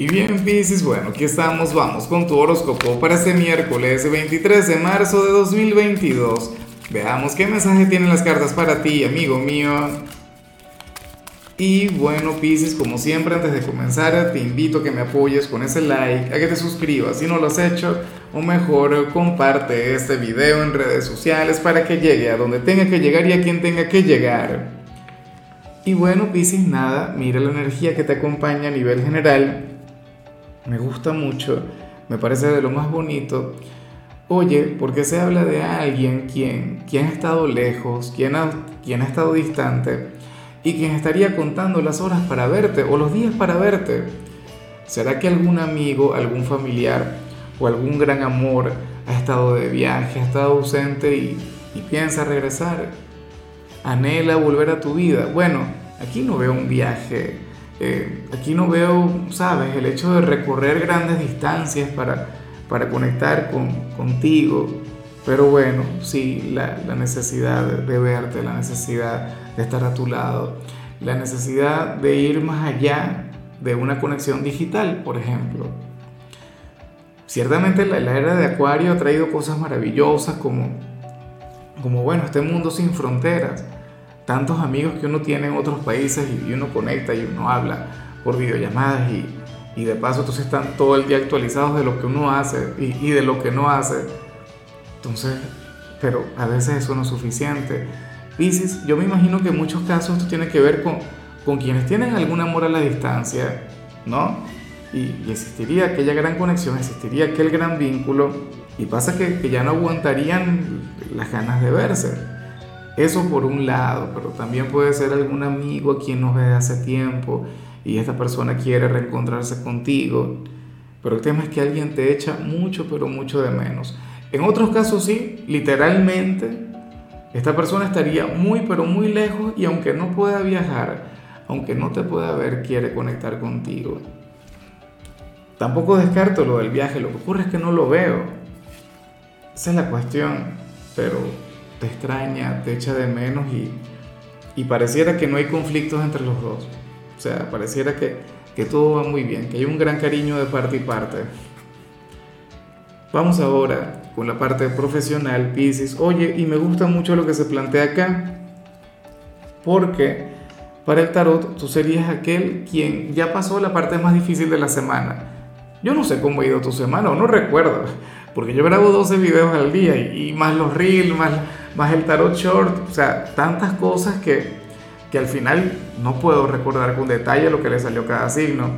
Y bien, Pisces, bueno, aquí estamos, vamos con tu horóscopo para este miércoles 23 de marzo de 2022. Veamos qué mensaje tienen las cartas para ti, amigo mío. Y bueno, Pisces, como siempre, antes de comenzar, te invito a que me apoyes con ese like, a que te suscribas si no lo has hecho, o mejor, comparte este video en redes sociales para que llegue a donde tenga que llegar y a quien tenga que llegar. Y bueno, Pisces, nada, mira la energía que te acompaña a nivel general me gusta mucho, me parece de lo más bonito. Oye, porque se habla de alguien quien, quien ha estado lejos, quien ha, quien ha estado distante y quien estaría contando las horas para verte o los días para verte. ¿Será que algún amigo, algún familiar o algún gran amor ha estado de viaje, ha estado ausente y, y piensa regresar? ¿Anhela volver a tu vida? Bueno, aquí no veo un viaje eh, aquí no veo, sabes, el hecho de recorrer grandes distancias para, para conectar con, contigo, pero bueno, sí, la, la necesidad de verte, la necesidad de estar a tu lado, la necesidad de ir más allá de una conexión digital, por ejemplo. Ciertamente la, la era de Acuario ha traído cosas maravillosas como, como, bueno, este mundo sin fronteras tantos amigos que uno tiene en otros países y uno conecta y uno habla por videollamadas y, y de paso entonces están todo el día actualizados de lo que uno hace y, y, de lo que no hace. Entonces, pero a veces eso no es suficiente. Pisces, yo me imagino que en muchos casos esto tiene que ver con, con quienes tienen algún amor a la distancia, ¿no? Y, y, existiría aquella gran conexión, existiría aquel gran vínculo y pasa que, que ya no aguantarían las ganas de verse. Eso por un lado, pero también puede ser algún amigo a quien no ve hace tiempo y esta persona quiere reencontrarse contigo. Pero el tema es que alguien te echa mucho, pero mucho de menos. En otros casos sí, literalmente, esta persona estaría muy, pero muy lejos y aunque no pueda viajar, aunque no te pueda ver, quiere conectar contigo. Tampoco descarto lo del viaje, lo que ocurre es que no lo veo. Esa es la cuestión, pero te extraña, te echa de menos y, y pareciera que no hay conflictos entre los dos. O sea, pareciera que, que todo va muy bien, que hay un gran cariño de parte y parte. Vamos ahora con la parte profesional, Pisces. Oye, y me gusta mucho lo que se plantea acá, porque para el tarot tú serías aquel quien ya pasó la parte más difícil de la semana. Yo no sé cómo ha ido tu semana, o no recuerdo, porque yo grabo 12 videos al día y, y más los reels, más más el tarot short, o sea, tantas cosas que, que al final no puedo recordar con detalle lo que le salió cada signo.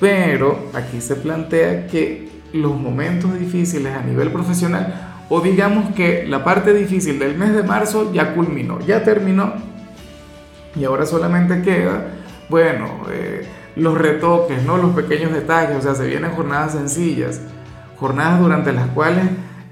Pero aquí se plantea que los momentos difíciles a nivel profesional, o digamos que la parte difícil del mes de marzo ya culminó, ya terminó, y ahora solamente queda, bueno, eh, los retoques, ¿no? los pequeños detalles, o sea, se vienen jornadas sencillas, jornadas durante las cuales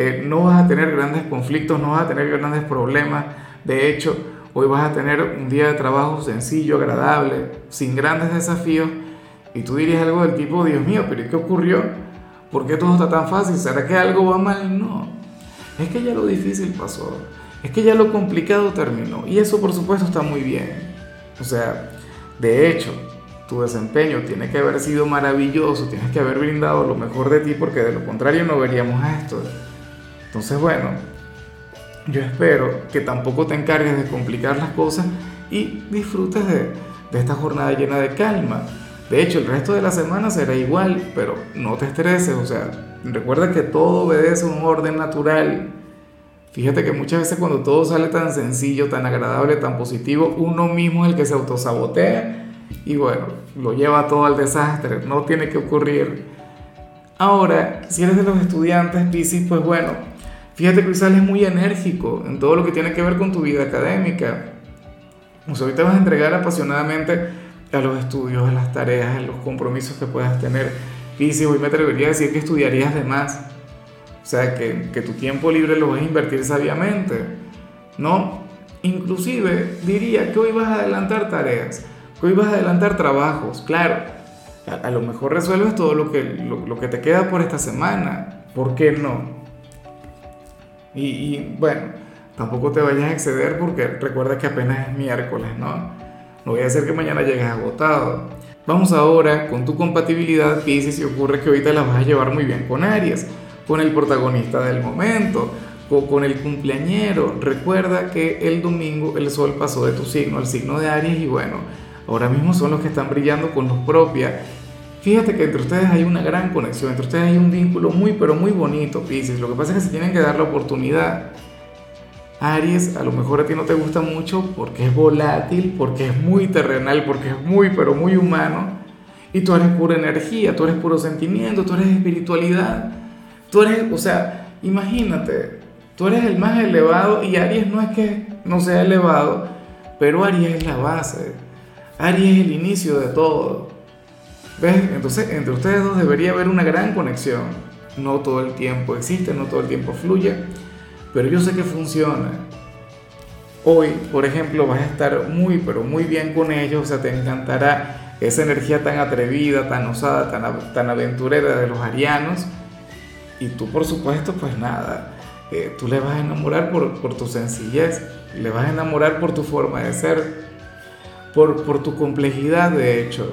eh, no vas a tener grandes conflictos, no vas a tener grandes problemas. De hecho, hoy vas a tener un día de trabajo sencillo, agradable, sin grandes desafíos. Y tú dirías algo del tipo, Dios mío, pero ¿qué ocurrió? ¿Por qué todo está tan fácil? ¿Será que algo va mal? No. Es que ya lo difícil pasó. Es que ya lo complicado terminó. Y eso por supuesto está muy bien. O sea, de hecho, tu desempeño tiene que haber sido maravilloso, tienes que haber brindado lo mejor de ti porque de lo contrario no veríamos esto. Entonces, bueno, yo espero que tampoco te encargues de complicar las cosas y disfrutes de, de esta jornada llena de calma. De hecho, el resto de la semana será igual, pero no te estreses, o sea, recuerda que todo obedece a un orden natural. Fíjate que muchas veces cuando todo sale tan sencillo, tan agradable, tan positivo, uno mismo es el que se autosabotea y bueno, lo lleva todo al desastre, no tiene que ocurrir. Ahora, si eres de los estudiantes, Piscis, pues bueno, Fíjate que sales muy enérgico en todo lo que tiene que ver con tu vida académica. O sea, hoy te vas a entregar apasionadamente a los estudios, a las tareas, a los compromisos que puedas tener. Y si hoy me atrevería a decir que estudiarías de más. O sea, que, tu tiempo libre lo vas a invertir sabiamente. ¿No? Inclusive diría que hoy vas a adelantar tareas, que hoy vas a adelantar trabajos. Claro, a, lo mejor resuelves todo lo que, lo que te queda por esta semana. ¿Por qué no? Y, bueno, tampoco te vayas a exceder porque recuerda que apenas es miércoles, ¿no? No voy a hacer que mañana llegues agotado. Vamos ahora con tu compatibilidad Pisces y ocurre que ahorita la vas a llevar muy bien con Aries, con el protagonista del momento, o con el cumpleañero. Recuerda que el domingo el sol pasó de tu signo al signo de Aries y bueno, ahora mismo son los que están brillando con luz propia. Fíjate que entre ustedes hay una gran conexión, entre ustedes hay un vínculo muy pero muy bonito, Pisces. Lo que pasa es que se tienen que dar la oportunidad. Aries, a lo mejor a ti no te gusta mucho porque es volátil, porque es muy terrenal, porque es muy, pero muy humano. Y tú eres pura energía, tú eres puro sentimiento, tú eres espiritualidad. Tú eres, o sea, imagínate, tú eres el más elevado y Aries no es que no sea elevado, pero Aries es la base. Aries es el inicio de todo. ¿Ves? Entonces, entre ustedes dos debería haber una gran conexión. No todo el tiempo existe, no todo el tiempo fluye pero yo sé que funciona. Hoy, por ejemplo, vas a estar muy, pero muy bien con ellos, o sea, te encantará esa energía tan atrevida, tan osada, tan, tan aventurera de los arianos. Y tú, por supuesto, pues nada, eh, tú le vas a enamorar por, por, tu sencillez, le vas a enamorar por tu forma de ser, por, por tu complejidad, de hecho.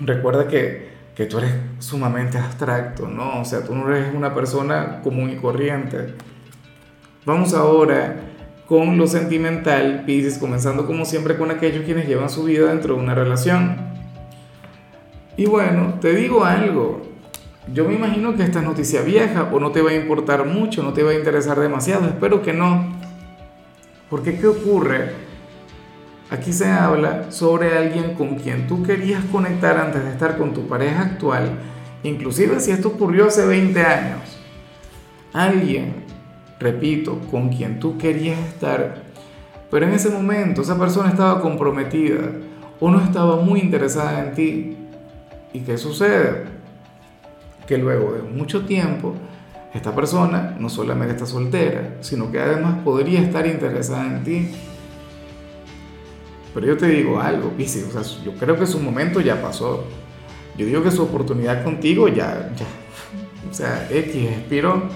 Recuerda que, que tú eres sumamente abstracto, ¿no? O sea, tú no eres una persona común y corriente Vamos ahora con lo sentimental, Pisces, comenzando como siempre con aquellos quienes llevan su vida dentro de una relación. Y bueno, te digo algo, yo me imagino que esta es noticia vieja o no te va a importar mucho, no te va a interesar demasiado, espero que no. Porque ¿qué ocurre? Aquí se habla sobre alguien con quien tú querías conectar antes de estar con tu pareja actual, inclusive si esto ocurrió hace 20 años. Alguien repito, con quien tú querías estar, pero en ese momento esa persona estaba comprometida o no estaba muy interesada en ti. ¿Y qué sucede? Que luego de mucho tiempo, esta persona no solamente está soltera, sino que además podría estar interesada en ti. Pero yo te digo algo, Pisces, o sea, yo creo que su momento ya pasó. Yo digo que su oportunidad contigo ya, o sea, X expiró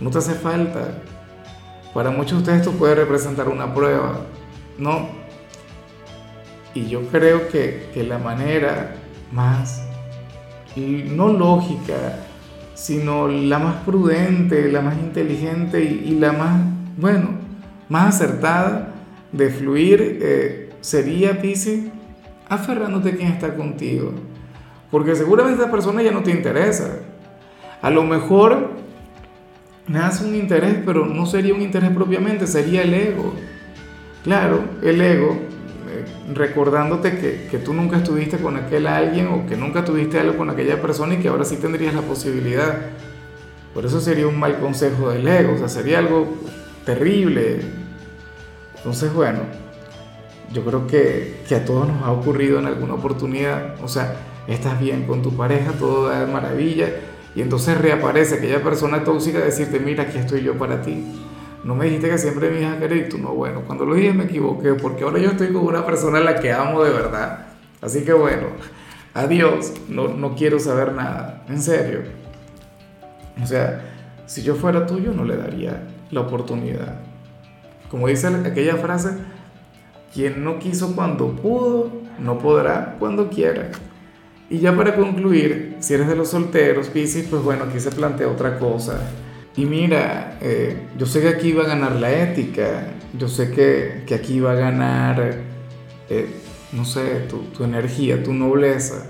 no te hace falta. Para muchos de ustedes esto puede representar una prueba, ¿no? Y yo creo que, la manera más, no lógica, sino la más prudente, la más inteligente y, la más, bueno, más acertada de fluir eh, sería, Pisi, aferrándote a quien está contigo. Porque seguramente esa persona ya no te interesa. A lo mejor nace un interés, pero no sería un interés propiamente, sería el ego. Claro, el ego, eh, recordándote que, que, tú nunca estuviste con aquel alguien o que nunca tuviste algo con aquella persona y que ahora sí tendrías la posibilidad. Por eso sería un mal consejo del ego, o sea, sería algo terrible. Entonces, bueno, yo creo que, que a todos nos ha ocurrido en alguna oportunidad, o sea, estás bien con tu pareja, todo da maravilla y entonces reaparece aquella persona tóxica a decirte, mira, aquí estoy yo para ti. No me dijiste que siempre me ibas a querer y tú no, bueno, cuando lo dije me equivoqué porque ahora yo estoy con una persona a la que amo de verdad. Así que bueno, adiós, no, no quiero saber nada, en serio. O sea, si yo fuera tuyo no le daría la oportunidad. Como dice aquella frase, quien no quiso cuando pudo, no podrá cuando quiera. Y ya para concluir, si eres de los solteros, Pisces, pues bueno, aquí se plantea otra cosa. Y mira, eh, yo sé que aquí va a ganar la ética, yo sé que, que aquí va a ganar, eh, no sé, tu, tu, energía, tu nobleza.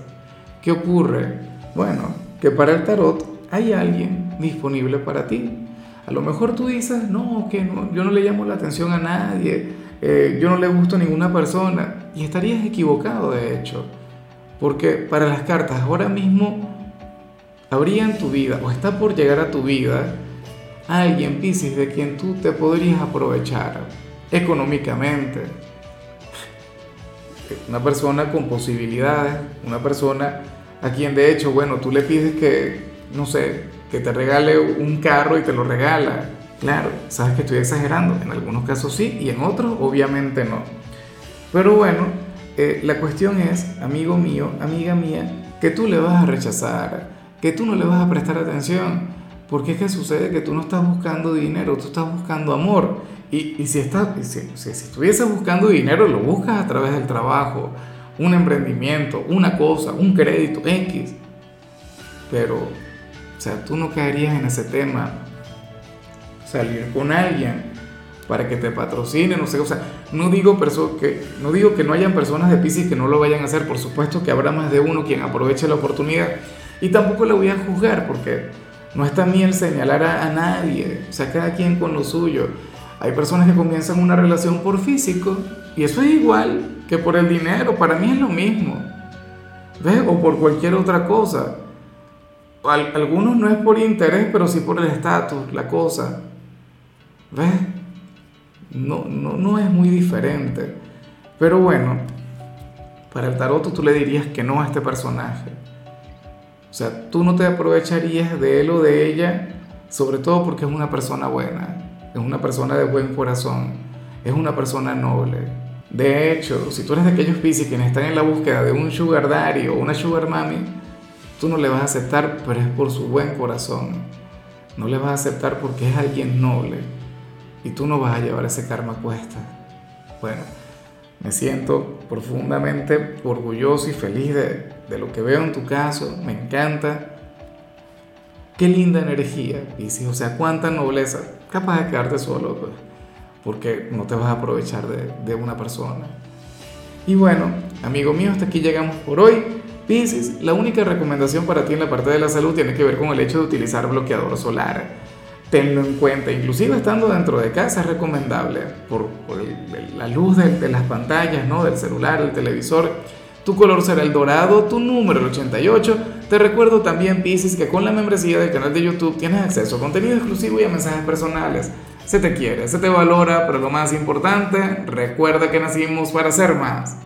¿Qué ocurre? Bueno, que para el tarot hay alguien disponible para ti. A lo mejor tú dices, no, que no, yo no le llamo la atención a nadie, eh, yo no le gusto a ninguna persona. Y estarías equivocado, de hecho. Porque para las cartas ahora mismo habría en tu vida o está por llegar a tu vida alguien, Pisces, de quien tú te podrías aprovechar económicamente. Una persona con posibilidades, una persona a quien de hecho, bueno, tú le pides que, no sé, que te regale un carro y te lo regala. Claro, sabes que estoy exagerando, en algunos casos sí y en otros obviamente no. Pero bueno, eh, la cuestión es, amigo mío, amiga mía, que tú le vas a rechazar, que tú no le vas a prestar atención, porque es que sucede que tú no estás buscando dinero, tú estás buscando amor. Y, y si, estás, estuvieses buscando dinero, lo buscas a través del trabajo, un emprendimiento, una cosa, un crédito, X. Pero, o sea, tú no caerías en ese tema. Salir con alguien para que te patrocine, no sé, o sea, no digo, que, no digo que no hayan personas de Pisces que no lo vayan a hacer, por supuesto que habrá más de uno quien aproveche la oportunidad y tampoco la voy a juzgar porque no está bien el señalar a, a nadie, o sea, cada quien con lo suyo. Hay personas que comienzan una relación por físico y eso es igual que por el dinero, para mí es lo mismo. ¿Ves? O por cualquier otra cosa. algunos no es por interés, pero sí por el estatus, la cosa. ¿Ves? No, no, no es muy diferente. Pero bueno, para el tarot tú le dirías que no a este personaje. O sea, tú no te aprovecharías de él o de ella, sobre todo porque es una persona buena, es una persona de buen corazón, es una persona noble. De hecho, si tú eres de aquellos Pisces quienes están en la búsqueda de un sugar daddy o una sugar mami, tú no le vas a aceptar, pero es por su buen corazón. No le vas a aceptar porque es alguien noble y tú no vas a llevar ese karma a cuesta. Bueno, me siento profundamente orgulloso y feliz de, lo que veo en tu caso, me encanta. Qué linda energía, Pisces, o sea, cuánta nobleza, capaz de quedarte solo, pues porque no te vas a aprovechar de, una persona. Y bueno, amigo mío, hasta aquí llegamos por hoy. Pisces, la única recomendación para ti en la parte de la salud tiene que ver con el hecho de utilizar bloqueador solar. Tenlo en cuenta, inclusive estando dentro de casa es recomendable por, la luz de, las pantallas, ¿no? del celular, del televisor. Tu color será el dorado, tu número el 88. Te recuerdo también, Pisces, que con la membresía del canal de YouTube tienes acceso a contenido exclusivo y a mensajes personales se te quiere, se te valora, pero lo más importante, recuerda que nacimos para ser más.